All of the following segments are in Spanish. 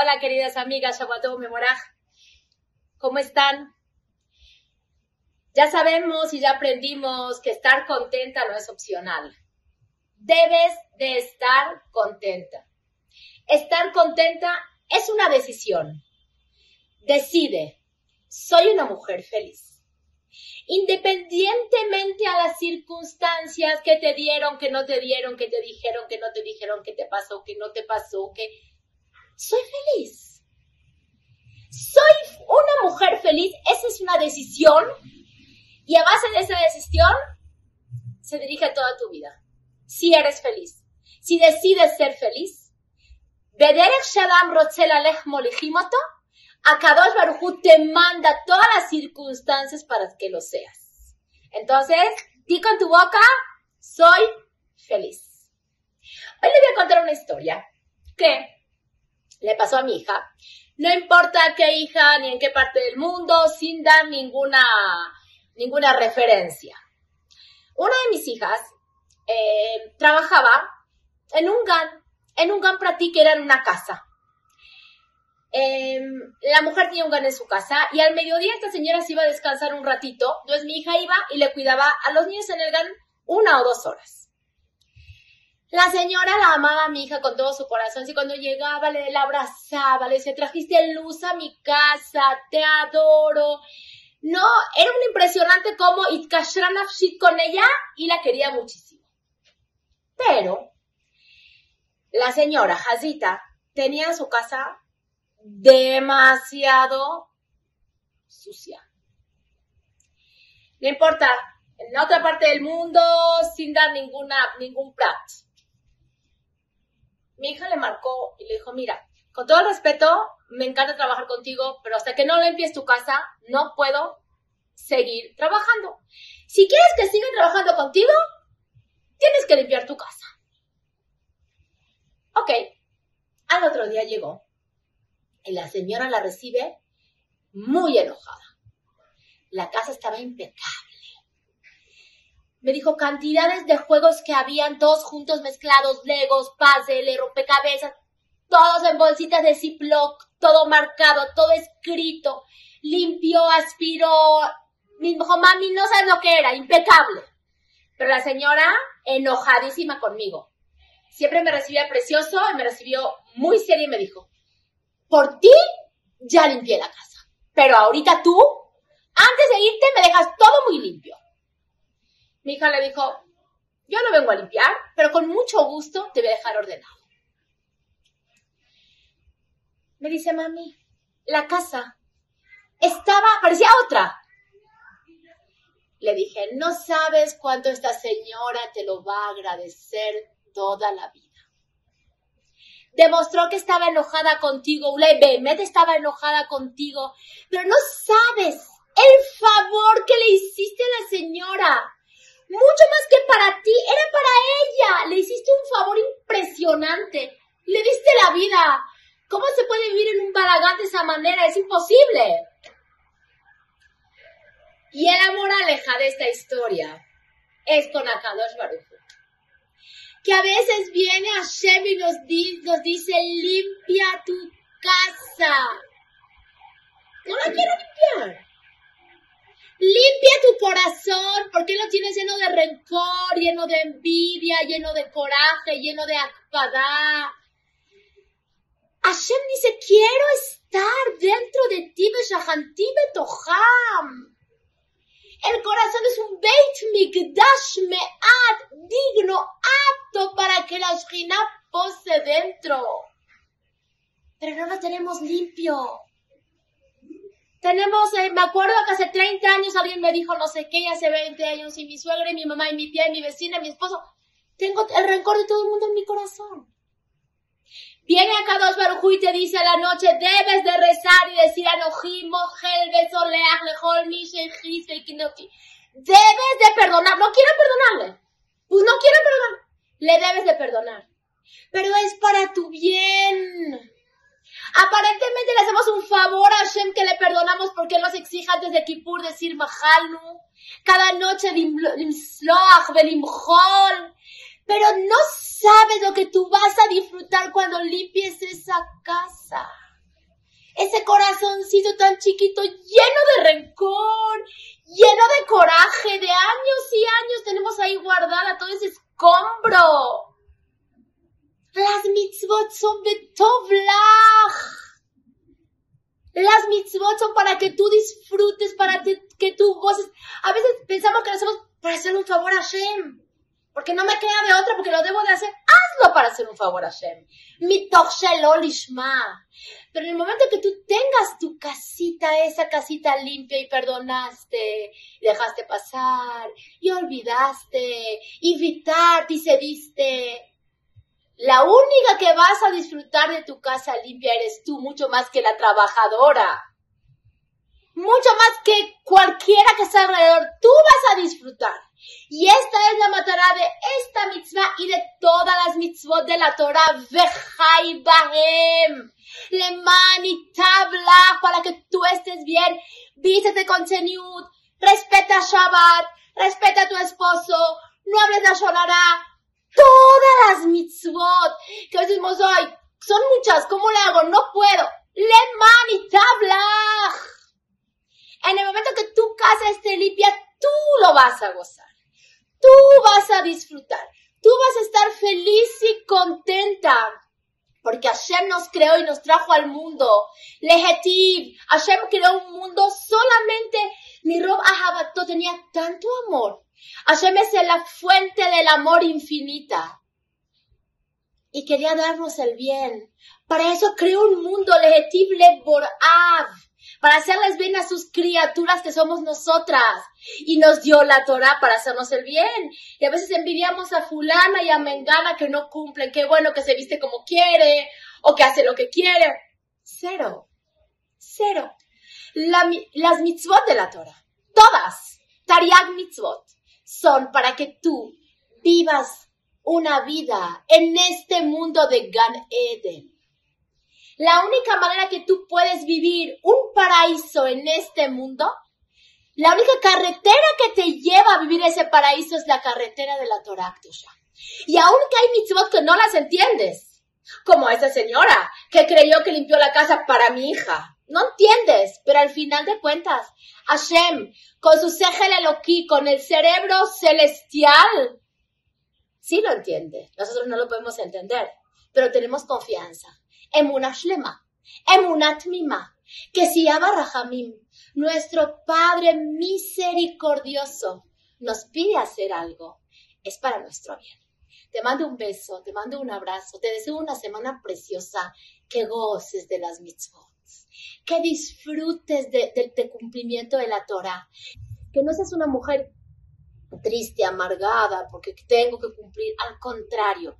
Hola, queridas amigas, Shabbatov Memoraj. ¿Cómo están? Ya sabemos y ya aprendimos que estar contenta no es opcional. Debes de estar contenta. Estar contenta es una decisión. Decide, soy una mujer feliz. Independientemente a las circunstancias que te dieron, que no te dieron, que te dijeron, que no te dijeron, que te pasó, que no te pasó, que soy feliz. Soy una mujer feliz. Esa es una decisión. Y a base de esa decisión se dirige toda tu vida. Si eres feliz. Si decides ser feliz. Akadosh Baruchu te manda todas las circunstancias para que lo seas. Entonces, di con tu boca, soy feliz. Hoy le voy a contar una historia que le pasó a mi hija. No importa qué hija ni en qué parte del mundo, sin dar ninguna, ninguna referencia. Una de mis hijas eh, trabajaba en un GAN, en un GAN para ti que era en una casa. Em, la mujer tenía un GAN en su casa y al mediodía esta señora se iba a descansar un ratito, entonces mi hija iba y le cuidaba a los niños en el GAN una o dos horas. La señora la amaba a mi hija con todo su corazón. Y cuando llegaba, le la abrazaba, le decía, trajiste luz a mi casa, te adoro. No, era un impresionante como Itkashran con ella y la quería muchísimo. Pero la señora Hazita tenía su casa demasiado sucia. No importa, en otra parte del mundo, sin dar ninguna, ningún plato mi hija le marcó y le dijo, mira, con todo respeto, me encanta trabajar contigo, pero hasta que no limpies tu casa, no puedo seguir trabajando. Si quieres que siga trabajando contigo, tienes que limpiar tu casa. Ok, al otro día llegó y la señora la recibe muy enojada. La casa estaba impecable me dijo cantidades de juegos que habían todos juntos mezclados, legos, puzzle, rompecabezas, todos en bolsitas de Ziploc, todo marcado, todo escrito, limpio, aspiró. Me dijo, mami, no sabes lo que era, impecable. Pero la señora, enojadísima conmigo. Siempre me recibía precioso y me recibió muy seria y me dijo, por ti ya limpié la casa. Pero ahorita tú, antes de irte, me dejas todo muy limpio. Mi hija le dijo, yo no vengo a limpiar, pero con mucho gusto te voy a dejar ordenado. Me dice, mami, la casa estaba, parecía otra. Le dije, no sabes cuánto esta señora te lo va a agradecer toda la vida. Demostró que estaba enojada contigo, Bemet estaba enojada contigo, pero no sabes el favor que le hiciste a la señora mucho más que para ti, era para ella. Le hiciste un favor impresionante. Le diste la vida. ¿Cómo se puede vivir en un balagán de esa manera? Es imposible. Y la moraleja de esta historia es con Akadosh Baruch. Que a veces viene Hashem y nos, nos dice, limpia tu casa. No la quiero limpiar. Limpia tu corazón, porque lo tienes lleno de rencor, lleno de envidia, lleno de coraje, lleno de akpadá. Hashem dice, quiero estar dentro de ti, Beshahanti Betoham. El corazón es un Beit Migdash Me'at, digno, apto para que la Shina pose dentro. Pero no lo tenemos limpio. Tenemos, eh, me acuerdo que hace 30 años alguien me dijo no sé qué, hace 20 años, y mi suegra, y mi mamá, y mi tía, y mi vecina, y mi esposo. Tengo el rencor de todo el mundo en mi corazón. Viene acá dos Barujú y te dice a la noche, debes de rezar y decir Mishen, Debes de perdonar. No quiero perdonarle. Pues no quiero perdonar. Le debes de perdonar. Pero es para tu bien. Aparentemente le hacemos un favor a Hashem que le perdonamos porque él nos exige antes de Kippur decir Mahalnu. Cada noche Limsloach. Pero no sabes lo que tú vas a disfrutar cuando limpies esa casa. ese corazoncito tan chiquito lleno de rencor, lleno de coraje, de años y años tenemos ahí guardada todo ese escombro. Las mitzvot son betovlach. Las mitzvot son para que tú disfrutes, para que tú goces. A veces pensamos que lo hacemos para hacer un favor a Shem. Porque no me queda de otra, porque lo debo de hacer. Hazlo para hacer un favor a Shem. lishma. Pero en el momento que tú tengas tu casita, esa casita limpia y perdonaste, dejaste pasar, y olvidaste, y y cediste, la única que vas a disfrutar de tu casa limpia eres tú, mucho más que la trabajadora. Mucho más que cualquiera que está alrededor. Tú vas a disfrutar. Y esta es la matará de esta mitzvah y de todas las mitzvot de la Torah. Vejai bahem. Leman y tabla para que tú estés bien. Vístete con seniut. Respeta Shabbat. Respeta a tu esposo. No hables de Shonara. Todas las mitzvot que decimos hoy son muchas. ¿Cómo le hago? No puedo. Leman y tabla. En el momento que tu casa esté limpia, tú lo vas a gozar. Tú vas a disfrutar. Tú vas a estar feliz y contenta. Porque Hashem nos creó y nos trajo al mundo. Lejetiv. Hashem creó un mundo solamente. Mi Rob Ahabato tenía tanto amor. Hashem es la fuente del amor infinita. Y quería darnos el bien. Para eso creó un mundo. Lejetiv Leborav para hacerles bien a sus criaturas que somos nosotras. Y nos dio la Torah para hacernos el bien. Y a veces envidiamos a fulana y a mengana que no cumplen, qué bueno que se viste como quiere o que hace lo que quiere. Cero. Cero. las mitzvot de la Torah, todas, Tariag mitzvot, son para que tú vivas una vida en este mundo de Gan Eden la única manera que tú puedes vivir un paraíso en este mundo, la única carretera que te lleva a vivir ese paraíso es la carretera de la Torah Y aunque hay mitzvot que no las entiendes, como esa señora que creyó que limpió la casa para mi hija. No entiendes, pero al final de cuentas, Hashem, con su Segel Eloquí, con el cerebro celestial, sí lo entiende. Nosotros no lo podemos entender, pero tenemos confianza. Emunah Shlema, Emunat Mima, que si Rahamim, nuestro Padre misericordioso, nos pide hacer algo, es para nuestro bien. Te mando un beso, te mando un abrazo, te deseo una semana preciosa, que goces de las mitzvot, que disfrutes del de, cumplimiento de la Torah, que no seas una mujer triste, amargada, porque tengo que cumplir, al contrario,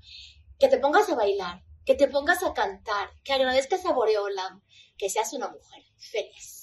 que te pongas a bailar, que te pongas a cantar, que agradezcas a Boreolam, que seas una mujer feliz.